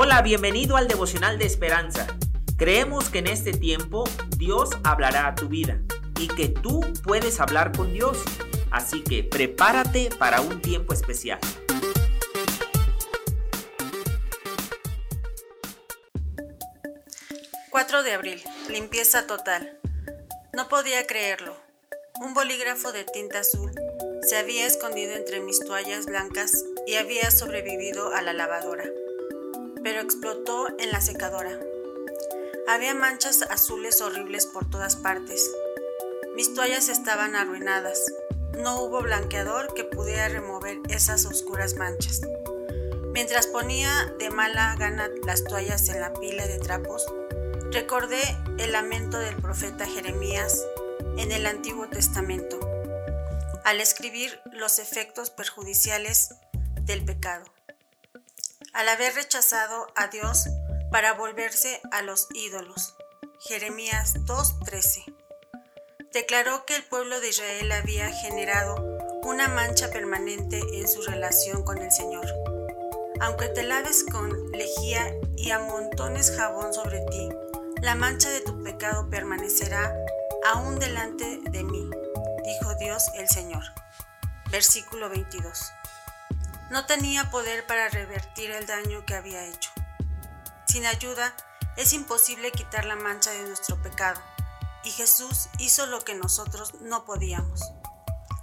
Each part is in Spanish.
Hola, bienvenido al devocional de esperanza. Creemos que en este tiempo Dios hablará a tu vida y que tú puedes hablar con Dios. Así que prepárate para un tiempo especial. ...4 de abril... Limpieza total. No podía creerlo. Un bolígrafo de tinta azul se había escondido entre mis toallas blancas y había sobrevivido a la lavadora pero explotó en la secadora. Había manchas azules horribles por todas partes. Mis toallas estaban arruinadas. No hubo blanqueador que pudiera remover esas oscuras manchas. Mientras ponía de mala gana las toallas en la pila de trapos, recordé el lamento del profeta Jeremías en el Antiguo Testamento, al escribir los efectos perjudiciales del pecado al haber rechazado a Dios para volverse a los ídolos. Jeremías 2:13. Declaró que el pueblo de Israel había generado una mancha permanente en su relación con el Señor. Aunque te laves con lejía y amontones jabón sobre ti, la mancha de tu pecado permanecerá aún delante de mí, dijo Dios el Señor. Versículo 22. No tenía poder para revertir el daño que había hecho. Sin ayuda, es imposible quitar la mancha de nuestro pecado, y Jesús hizo lo que nosotros no podíamos.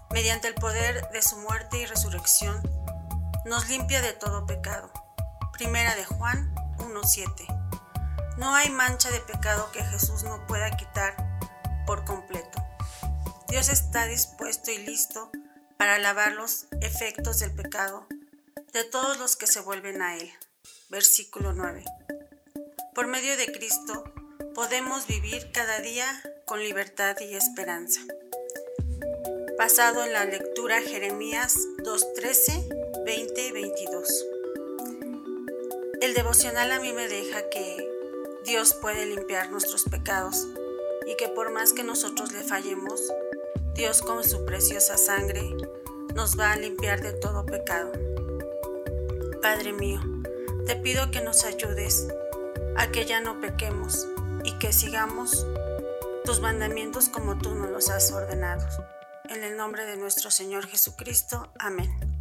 Mediante el poder de su muerte y resurrección, nos limpia de todo pecado. Primera de Juan 1.7. No hay mancha de pecado que Jesús no pueda quitar por completo. Dios está dispuesto y listo para lavar los efectos del pecado de todos los que se vuelven a Él. Versículo 9. Por medio de Cristo podemos vivir cada día con libertad y esperanza. Basado en la lectura Jeremías 2.13, 20 y 22. El devocional a mí me deja que Dios puede limpiar nuestros pecados y que por más que nosotros le fallemos, Dios con su preciosa sangre nos va a limpiar de todo pecado. Padre mío, te pido que nos ayudes a que ya no pequemos y que sigamos tus mandamientos como tú nos los has ordenado. En el nombre de nuestro Señor Jesucristo. Amén.